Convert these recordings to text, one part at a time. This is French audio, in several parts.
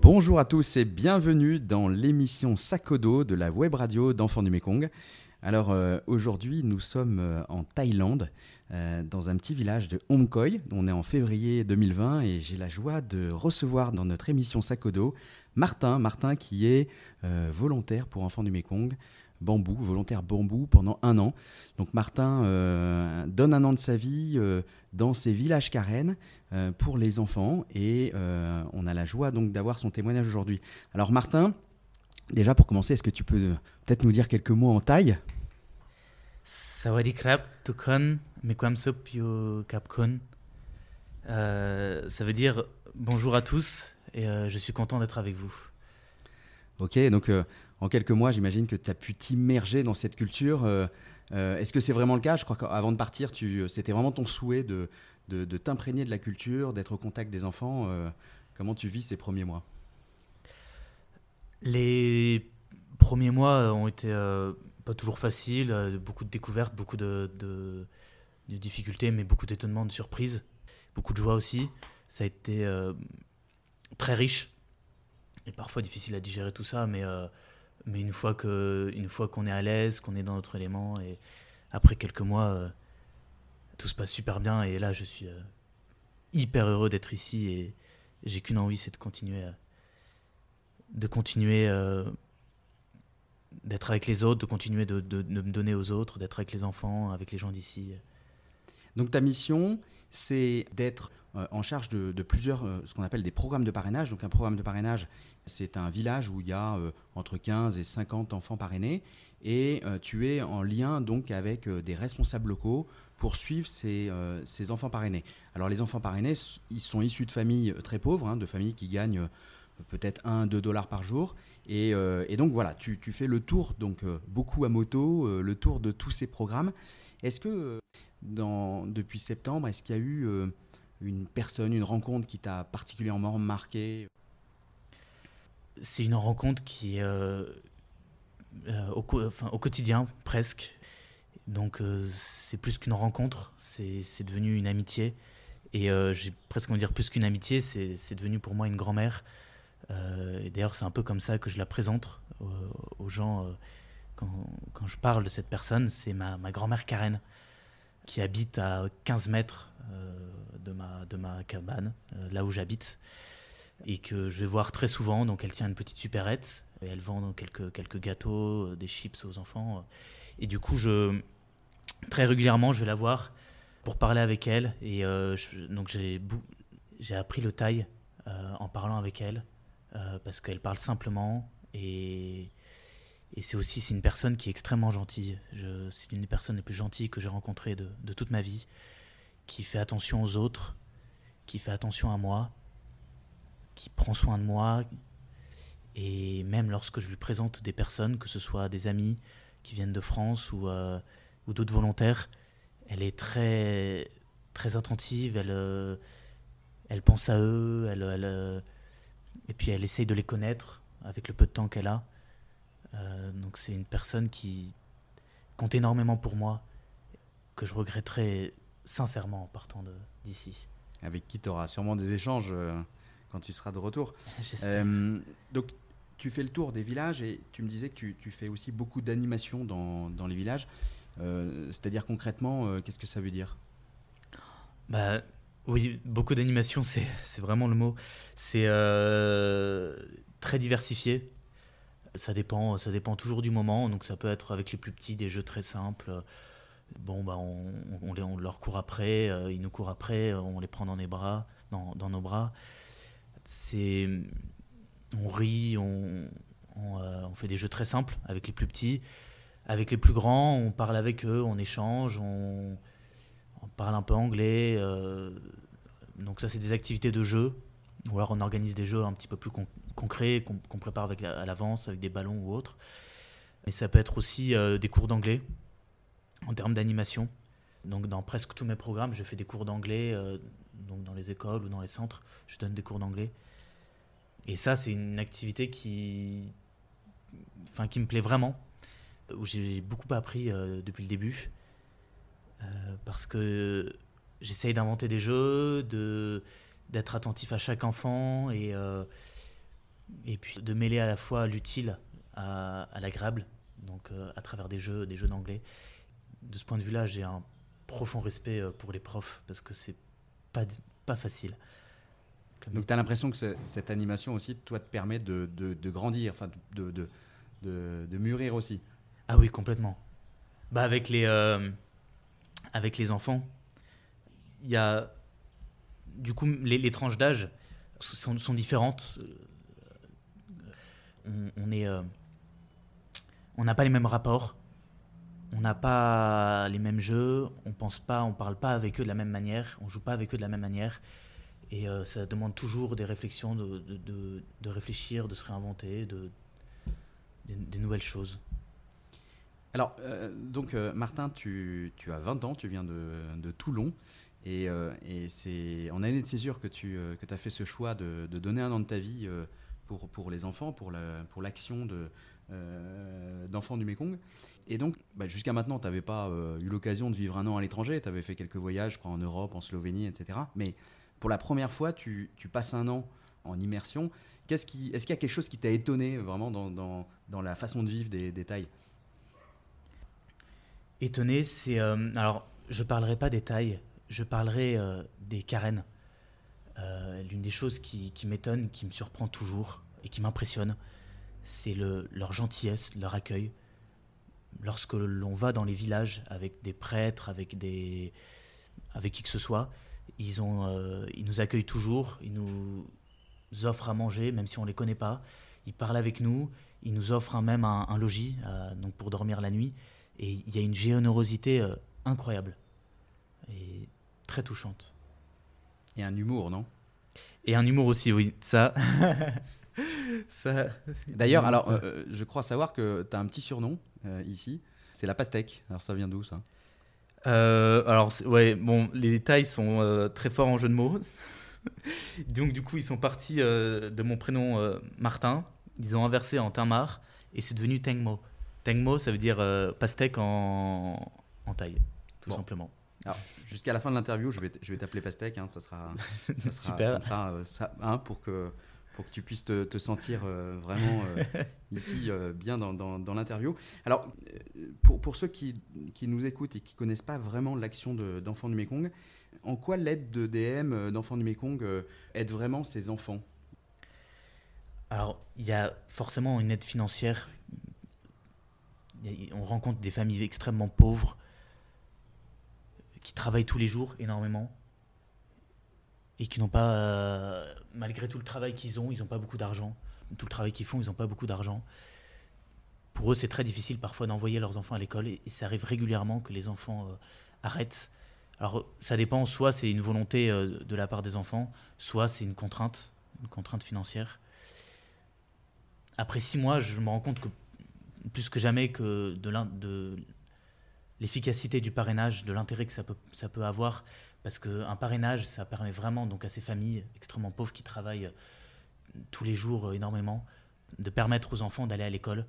Bonjour à tous et bienvenue dans l'émission Sakodo de la web radio d'Enfants du Mekong. Alors euh, aujourd'hui, nous sommes euh, en Thaïlande, euh, dans un petit village de Homkoi. On est en février 2020 et j'ai la joie de recevoir dans notre émission Sakodo Martin, Martin qui est volontaire pour Enfants du Mekong, bambou, volontaire bambou pendant un an. Donc Martin euh, donne un an de sa vie euh, dans ces villages carènes euh, pour les enfants et on a la joie donc d'avoir son témoignage aujourd'hui. Alors Martin, déjà pour commencer, est-ce que tu peux peut-être nous dire quelques mots en yo kapkun. Ça veut dire bonjour à tous et je suis content d'être avec vous. Ok, donc en quelques mois, j'imagine que tu as pu t'immerger dans cette culture. Euh, euh, est-ce que c'est vraiment le cas? Je crois qu'avant de partir, c'était vraiment ton souhait de, de, t'imprégner de la culture, d'être au contact des enfants. Euh, comment tu vis ces premiers mois? Les premiers mois ont été pas toujours faciles, beaucoup de découvertes, beaucoup de, difficultés, mais beaucoup d'étonnements, de surprises, beaucoup de joie aussi. Ça a été très riche et parfois difficile à digérer tout ça, mais mais une fois qu'on est à l'aise, qu'on est dans notre élément, et après quelques mois, euh, tout se passe super bien. Et là, je suis euh, hyper heureux d'être ici et j'ai qu'une envie, c'est de continuer, euh, de continuer d'être avec les autres, de continuer de, me donner aux autres, d'être avec les enfants, avec les gens d'ici. Donc ta mission, c'est d'être en charge de, de plusieurs, ce qu'on appelle des programmes de parrainage. Donc un programme de parrainage, c'est un village où il y a euh, entre 15 et 50 enfants parrainés et euh, tu es en lien donc avec euh, des responsables locaux pour suivre ces, enfants parrainés. Alors les enfants parrainés, ils sont issus de familles très pauvres, hein, de familles qui gagnent peut-être 1-2 dollars par jour. Et, donc voilà, tu, fais le tour, donc beaucoup à moto, le tour de tous ces programmes. Est-ce que depuis septembre, est-ce qu'il y a eu une personne, une rencontre qui t'a particulièrement marqué? C'est une rencontre qui euh, euh, au, au, quotidien presque. Donc euh, c'est plus qu'une rencontre, c'est devenu une amitié. Et j'ai presque envie de dire plus qu'une amitié, c'est devenu pour moi une grand-mère. et d'ailleurs c'est un peu comme ça que je la présente aux gens quand, quand, je parle de cette personne. C'est ma, ma grand-mère Karen qui habite à 15 mètres de, ma, de ma cabane, là où j'habite et que je vais voir très souvent. Donc elle tient une petite supérette et elle vend quelques, quelques gâteaux, euh, des chips aux enfants. Et du coup, je, très régulièrement, je vais la voir pour parler avec elle. Et euh, donc j'ai, appris le thaï euh, en parlant avec elle parce qu'elle parle simplement et, et c'est aussi c'est une personne qui est extrêmement gentille. C'est l'une des personnes les plus gentilles que j'ai rencontrées de, de toute ma vie, qui fait attention aux autres, qui fait attention à moi qui prend soin de moi. Et même lorsque je lui présente des personnes, que ce soit des amis qui viennent de France ou, euh, ou d'autres volontaires, elle est très, très attentive, elle, euh, elle pense à eux, elle, elle, euh, et puis elle essaye de les connaître avec le peu de temps qu'elle a. donc c'est une personne qui compte énormément pour moi, que je regretterais sincèrement en partant d'ici. Avec qui tu auras sûrement des échanges quand tu seras de retour. Euh, donc, tu fais le tour des villages et tu me disais que tu, tu fais aussi beaucoup d'animations dans, dans, les villages. Euh, c'est-à-dire concrètement, euh, qu'est-ce que ça veut dire? Bah, Oui, beaucoup d'animations, c'est vraiment le mot. C'est très diversifié. Ça dépend, ça dépend toujours du moment. Donc ça peut être avec les plus petits des jeux très simples. Bon, bah on, on, on leur court après, ils nous courent après, on les prend dans, les bras, dans, nos bras on rit, on, euh, on, fait des jeux très simples avec les plus petits. Avec les plus grands, on parle avec eux, on échange, on, parle un peu anglais. Euh, donc ça, c'est des activités de jeu. Ou alors on organise des jeux un petit peu plus concrets qu'on prépare avec à l'avance, avec des ballons ou autres. Mais ça peut être aussi euh, des cours d'anglais en termes d'animation. Donc dans presque tous mes programmes, je fais des cours d'anglais donc dans les écoles ou dans les centres, je donne des cours d'anglais. Et ça, c'est une activité qui, enfin, qui me plaît vraiment, où j'ai beaucoup appris euh, depuis le début, euh, parce que j'essaye d'inventer des jeux, de d'être attentif à chaque enfant et, et puis de mêler à la fois l'utile à, l'agréable, donc à travers des jeux, des jeux d'anglais. De ce point de vue-là, j'ai un profond respect pour les profs parce que c'est pas, pas facile. Donc tu as l'impression que cette animation aussi, toi, te permet de, de, grandir, enfin de, de, de, mûrir aussi. Ah oui, complètement. Bah avec les, euh, avec les enfants, il y a... Du coup, les, tranches d'âge sont, différentes. On, est... Euh, on n'a pas les mêmes rapports. On n'a pas les mêmes jeux, on pense pas, on parle pas avec eux de la même manière, on joue pas avec eux de la même manière. Et euh, ça demande toujours des réflexions, de, de, de, réfléchir, de se réinventer, de, des, nouvelles choses. Alors, euh, donc, euh, Martin, tu, as 20 ans, tu viens de, Toulon. Et, et c'est en année de césure que tu as fait ce choix de, donner un an de ta vie pour, les enfants, pour l'action d'enfants du Mekong. Et donc, bah, jusqu'à maintenant, tu n'avais pas eu l'occasion de vivre un an à l'étranger. Tu avais fait quelques voyages, je crois, en Europe, en Slovénie, etc. Mais pour la première fois, tu, passes un an en immersion. Est-ce qu'il y a quelque chose qui t'a étonné vraiment dans, la façon de vivre des, tailles? Étonné, c'est... Euh, alors, je parlerai pas des tailles, je parlerai euh, des carènes. Euh, l'une des choses qui, m'étonne, qui me surprend toujours et qui m'impressionne, c'est leur gentillesse, leur accueil. Lorsque l'on va dans les villages avec des prêtres, avec, des, avec qui que ce soit, ils, ont, ils nous accueillent toujours, ils nous offrent à manger, même si on ne les connaît pas. Ils parlent avec nous, ils nous offrent même un, logis euh, donc pour dormir la nuit. Et il y a une générosité euh, incroyable et très touchante. Et un humour, non? Et un humour aussi, oui. Ça. Ça... D'ailleurs, alors, je crois savoir que tu as un petit surnom ici. C'est la pastèque. Alors, ça vient d'où ça? Euh, alors, ouais, bon, les détails sont euh, très forts en jeu de mots. Donc, du coup, ils sont partis euh, de mon prénom Martin. Ils ont inversé en Tamar et c'est devenu Tengmo. Tengmo, ça veut dire pastèque en, en taille, tout simplement. Jusqu'à la fin de l'interview, je vais, je vais t'appeler pastèque. Hein, ça sera, ça sera Super. ça, ça hein, pour que pour que tu puisses te, sentir euh, vraiment euh, ici euh, bien dans, dans, l'interview. Alors, pour, pour ceux qui, qui, nous écoutent et qui ne connaissent pas vraiment l'action d'Enfants du Mekong, en quoi l'aide de DM d'Enfants du Mekong aide vraiment ces enfants? Alors, il y a forcément une aide financière. On rencontre des familles extrêmement pauvres qui travaillent tous les jours énormément et qui n'ont pas, euh, malgré tout le travail qu'ils ont, ils n'ont pas beaucoup d'argent. Tout le travail qu'ils font, ils n'ont pas beaucoup d'argent. Pour eux, c'est très difficile parfois d'envoyer leurs enfants à l'école et, ça arrive régulièrement que les enfants euh, arrêtent. Alors, ça dépend, soit c'est une volonté euh, de la part des enfants, soit c'est une contrainte, une contrainte financière. Après six mois, je me rends compte que plus que jamais que de l'efficacité du parrainage, de l'intérêt que ça peut, avoir, parce qu'un parrainage, ça permet vraiment donc à ces familles extrêmement pauvres qui travaillent euh, tous les jours euh, énormément, de permettre aux enfants d'aller à l'école,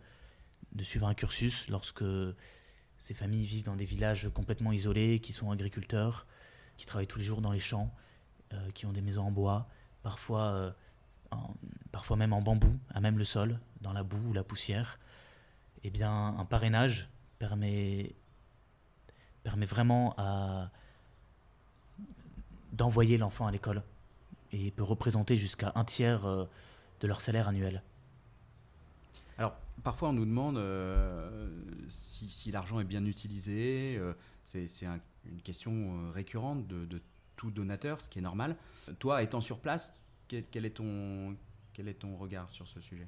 de suivre un cursus lorsque ces familles vivent dans des villages complètement isolés, qui sont agriculteurs, qui travaillent tous les jours dans les champs, euh, qui ont des maisons en bois, parfois, parfois même en bambou, à même le sol, dans la boue ou la poussière. Eh bien, un parrainage permet, permet vraiment à, d'envoyer l'enfant à l'école et peut représenter jusqu'à un tiers euh, de leur salaire annuel. Alors, parfois on nous demande euh, si, l'argent est bien utilisé. Euh, c'est une question récurrente de, tout donateur, ce qui est normal. Toi, étant sur place, quel, est, ton, quel est ton regard sur ce sujet?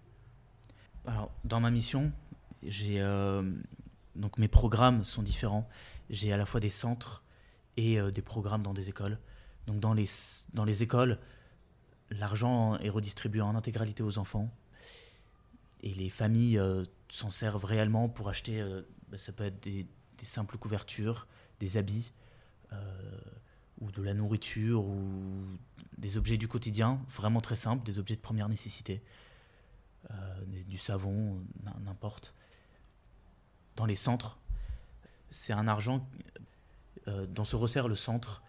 Alors, dans ma mission, j'ai donc mes programmes sont différents. J'ai à la fois des centres et des programmes dans des écoles. Donc dans les, dans les écoles, l'argent est redistribué en intégralité aux enfants. Et les familles euh, s'en servent réellement pour acheter, euh, bah, ça peut être des, simples couvertures, des habits, euh, ou de la nourriture, ou des objets du quotidien, vraiment très simples, des objets de première nécessité, du savon, n'importe. Dans les centres, c'est un argent dont se resserre le centre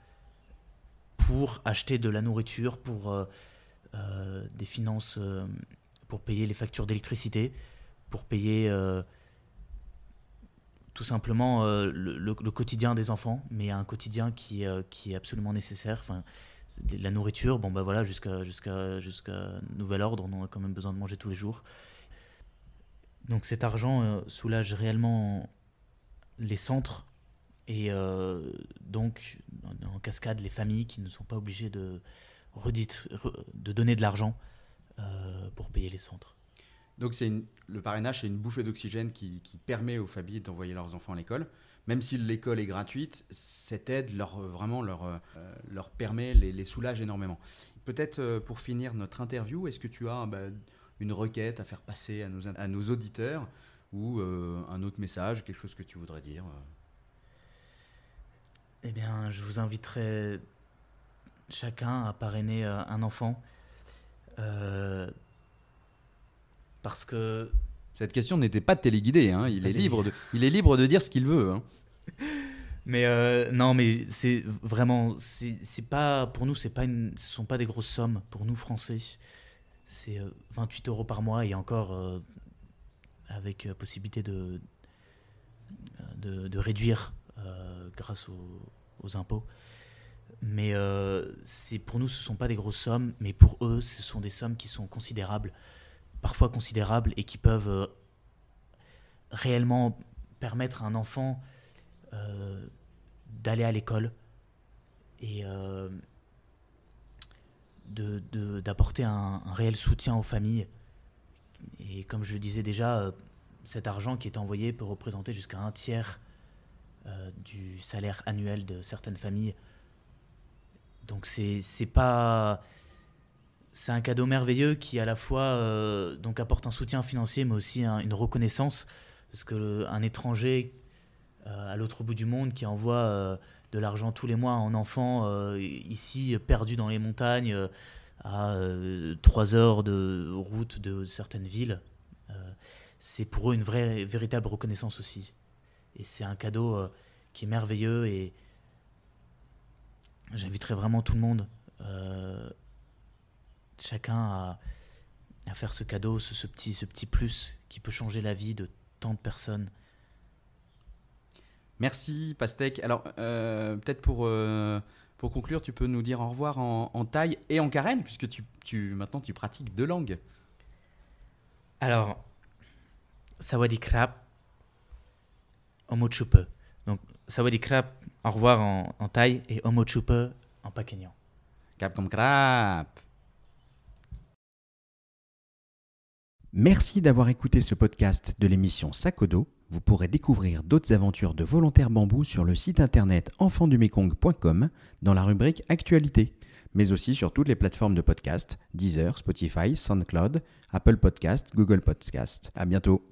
pour acheter de la nourriture, pour euh, euh, des finances, euh, pour payer les factures d'électricité, pour payer tout simplement le, le- quotidien des enfants, mais un quotidien qui, euh, qui est absolument nécessaire. Enfin, la nourriture, bon bah voilà, jusqu'à jusqu'à jusqu'à nouvel ordre, on a quand même besoin de manger tous les jours. Donc cet argent euh, soulage réellement les centres et euh, donc en, cascade les familles qui ne sont pas obligées de, de donner de l'argent euh, pour payer les centres. Donc c'est le parrainage, c'est une bouffée d'oxygène qui, permet aux familles d'envoyer leurs enfants à l'école. Même si l'école est gratuite, cette aide leur, vraiment leur, leur permet, les, les soulage énormément. Peut-être pour finir notre interview, est-ce que tu as bah, une requête à faire passer à nos, à nos auditeurs ou euh, un autre message, quelque chose que tu voudrais dire euh Eh bien, je vous inviterai chacun à parrainer euh, un enfant. euh, parce que Cette question n'était pas téléguidée, hein, il, est libre de, il est libre de dire ce qu'il veut. hein. Mais euh, non, mais c'est vraiment, c'est pas pour nous, c'est pas une, ce sont pas des grosses sommes pour nous Français. C'est euh, 28 euros par mois et encore euh, avec euh, possibilité de de, de réduire euh, grâce aux, impôts. Mais euh, pour nous, ce sont pas des grosses sommes, mais pour eux, ce sont des sommes qui sont considérables, parfois considérables et qui peuvent euh, réellement permettre à un enfant euh, d'aller à l'école et euh, de- de- d'apporter un, réel soutien aux familles. Et comme je le disais déjà, euh, cet argent qui est envoyé peut représenter jusqu'à un tiers euh, du salaire annuel de certaines familles. Donc c'est pas c'est un cadeau merveilleux qui à la fois euh, donc apporte un soutien financier mais aussi un- une reconnaissance parce que le- un étranger à l'autre bout du monde qui envoie de l'argent tous les mois un enfant euh, ici perdu dans les montagnes euh, à 3 heures de route de certaines villes. Euh, c'est pour eux une vraie, véritable reconnaissance aussi. Et c'est un cadeau euh, qui est merveilleux et j'inviterai vraiment tout le monde, euh, chacun à, faire ce cadeau, ce petit, ce petit plus qui peut changer la vie de tant de personnes. Merci Pastèque. Alors euh, peut-être pour, euh, pour conclure, tu peux nous dire au revoir en, en thaï et en karen, puisque tu, tu, maintenant tu pratiques deux langues. Alors, Sawadee Krap, Omochupe. Donc, Sawadee Krap, au revoir en, en thaï, et Omochupe en pakénian. Cap comme crap. Merci d'avoir écouté ce podcast de l'émission Sakodo. Vous pourrez découvrir d'autres aventures de volontaires bambou sur le site internet enfantdumekong.com dans la rubrique Actualité, mais aussi sur toutes les plateformes de podcast Deezer, Spotify, SoundCloud, Apple Podcast, Google Podcast. À bientôt.